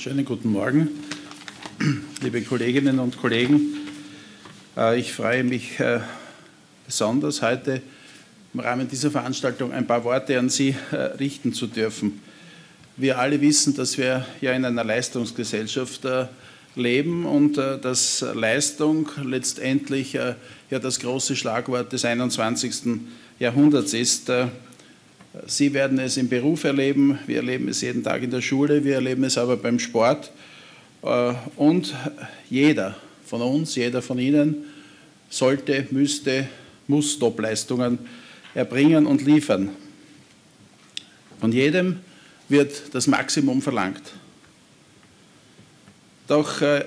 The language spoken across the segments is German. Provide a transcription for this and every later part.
Schönen guten Morgen, liebe Kolleginnen und Kollegen. Äh, ich freue mich äh, besonders, heute im Rahmen dieser Veranstaltung ein paar Worte an Sie äh, richten zu dürfen. Wir alle wissen, dass wir ja in einer Leistungsgesellschaft leben und dass Leistung letztendlich ja das große Schlagwort des 21. Jahrhunderts ist. Sie werden es im Beruf erleben, wir erleben es jeden Tag in der Schule, wir erleben es aber beim Sport. Äh, und jeder von uns, jeder von Ihnen sollte, müsste, muss Topleistungen erbringen und liefern. Von jedem wird das Maximum verlangt. Doch äh,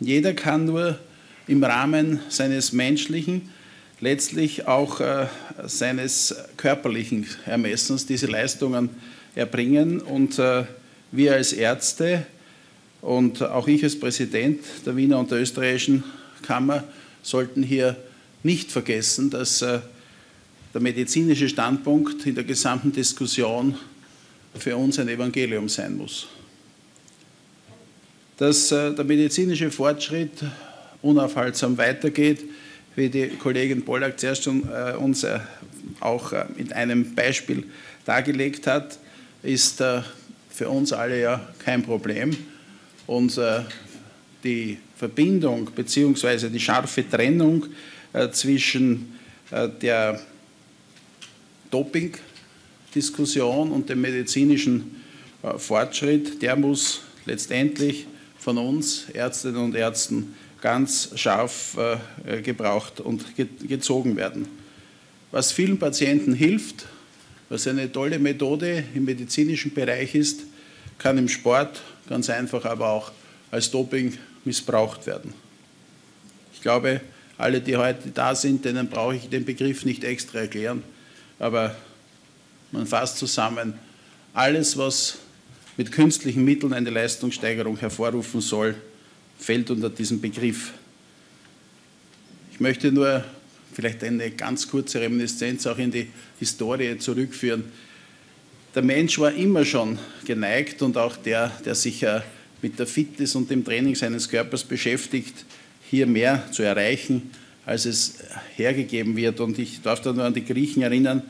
jeder kann nur im Rahmen seines menschlichen, letztlich auch äh, seines körperlichen Ermessens diese Leistungen erbringen. Und äh, wir als Ärzte und auch ich als Präsident der Wiener und der österreichischen Kammer sollten hier nicht vergessen, dass äh, der medizinische Standpunkt in der gesamten Diskussion für uns ein Evangelium sein muss. Dass äh, der medizinische Fortschritt unaufhaltsam weitergeht, wie die Kollegin Pollack zuerst äh, uns äh, auch äh, mit einem Beispiel dargelegt hat, ist für uns alle ja kein Problem. Und die Verbindung bzw. die scharfe Trennung zwischen der Doping-Diskussion und dem medizinischen Fortschritt, der muss letztendlich von uns Ärztinnen und Ärzten ganz scharf äh, gebraucht und ge gezogen werden. Was vielen Patienten hilft, was eine tolle Methode im medizinischen Bereich ist, kann im Sport ganz einfach aber auch als Doping missbraucht werden. Ich glaube, alle, die heute da sind, denen brauche ich den Begriff nicht extra erklären, aber man fasst zusammen, alles, was mit künstlichen Mitteln eine Leistungssteigerung hervorrufen soll, fällt unter diesen Begriff. Ich möchte nur vielleicht eine ganz kurze Reminiszenz auch in die Historie zurückführen. Der Mensch war immer schon geneigt und auch der, der sich mit der Fitness und dem Training seines Körpers beschäftigt, hier mehr zu erreichen, als es hergegeben wird. Und ich darf da nur an die Griechen erinnern,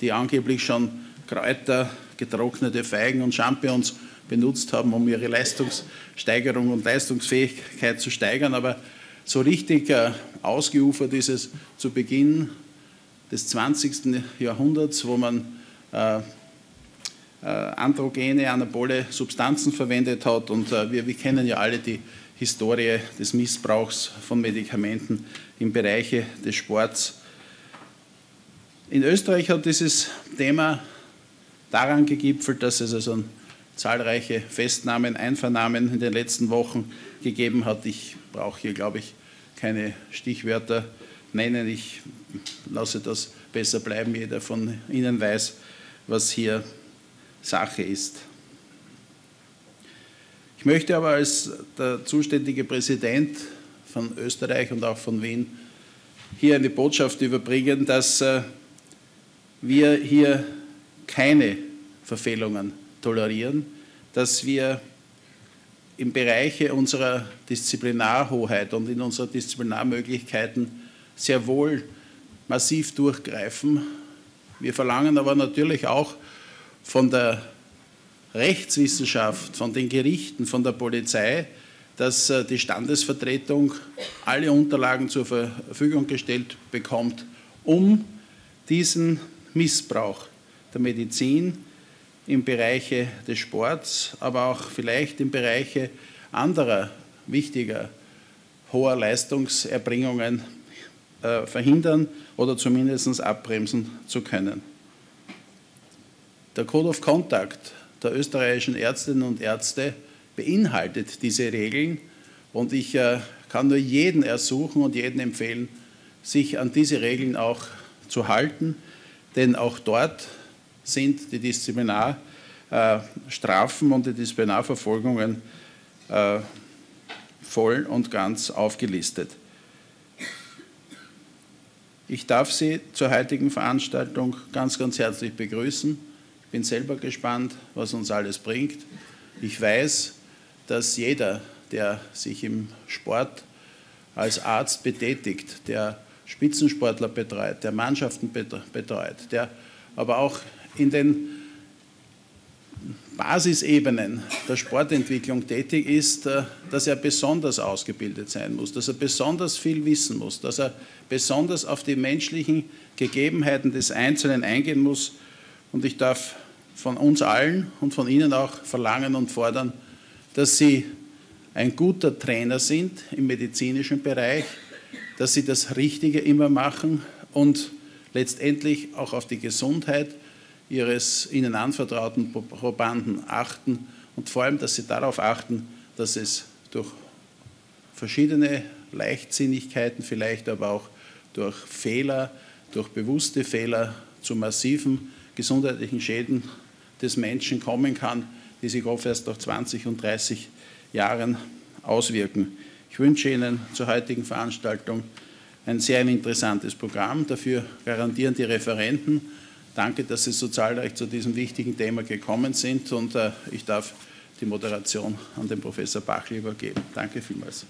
die angeblich schon Kräuter, getrocknete Feigen und Champignons benutzt haben, um ihre Leistungssteigerung und Leistungsfähigkeit zu steigern. Aber so richtig äh, ausgeufert ist es zu Beginn des 20. Jahrhunderts, wo man äh, äh, androgene, anabole Substanzen verwendet hat. Und äh, wir, wir kennen ja alle die Historie des Missbrauchs von Medikamenten im Bereich des Sports. In Österreich hat dieses Thema daran gegipfelt, dass es also zahlreiche Festnahmen, Einvernahmen in den letzten Wochen gegeben hat. Ich brauche hier, glaube ich, keine Stichwörter nennen. Ich lasse das besser bleiben. Jeder von Ihnen weiß, was hier Sache ist. Ich möchte aber als der zuständige Präsident von Österreich und auch von Wien hier eine Botschaft überbringen, dass äh, wir hier keine Verfehlungen tolerieren, dass wir im Bereich unserer Disziplinarhoheit und in unserer Disziplinarmöglichkeiten sehr wohl massiv durchgreifen. Wir verlangen aber natürlich auch von der Rechtswissenschaft, von den Gerichten, von der Polizei, dass äh, die Standesvertretung alle Unterlagen zur Verfügung gestellt bekommt, um diesen Missbrauch der Medizin im Bereich des Sports, aber auch vielleicht im Bereich anderer wichtiger hoher Leistungserbringungen äh, verhindern oder zumindest abbremsen zu können. Der Code of Conduct der österreichischen Ärztinnen und Ärzte beinhaltet diese Regeln und ich äh, kann nur jeden ersuchen und jeden empfehlen, sich an diese Regeln auch zu halten, denn auch dort sind die Disziplinarstrafen äh, und die Disziplinarverfolgungen äh, voll und ganz aufgelistet. Ich darf Sie zur heutigen Veranstaltung ganz, ganz herzlich begrüßen. Ich bin selber gespannt, was uns alles bringt. Ich weiß, dass jeder, der sich im Sport als Arzt betätigt, der Spitzensportler betreut, der Mannschaften betreut, der aber auch in den Basisebenen der Sportentwicklung tätig ist, äh, dass er besonders ausgebildet sein muss, dass er besonders viel wissen muss, dass er besonders auf die menschlichen Gegebenheiten des Einzelnen eingehen muss. Und ich darf von uns allen und von Ihnen auch verlangen und fordern, dass Sie ein guter Trainer sind im medizinischen Bereich, dass Sie das Richtige immer machen und letztendlich auch auf die Gesundheit ihres ihnen anvertrauten Probanden achten und vor allem, dass sie darauf achten, dass es durch verschiedene Leichtsinnigkeiten, vielleicht aber auch durch Fehler, durch bewusste Fehler zu massiven gesundheitlichen Schäden des Menschen kommen kann, die sich oft erst nach 20 und 30 Jahren auswirken. Ich wünsche Ihnen zur heutigen Veranstaltung ein sehr interessantes Programm. Dafür garantieren die Referenten Danke, dass Sie so zahlreich zu diesem wichtigen Thema gekommen sind und äh, ich darf die Moderation an den Professor Bachli übergeben. Danke vielmals.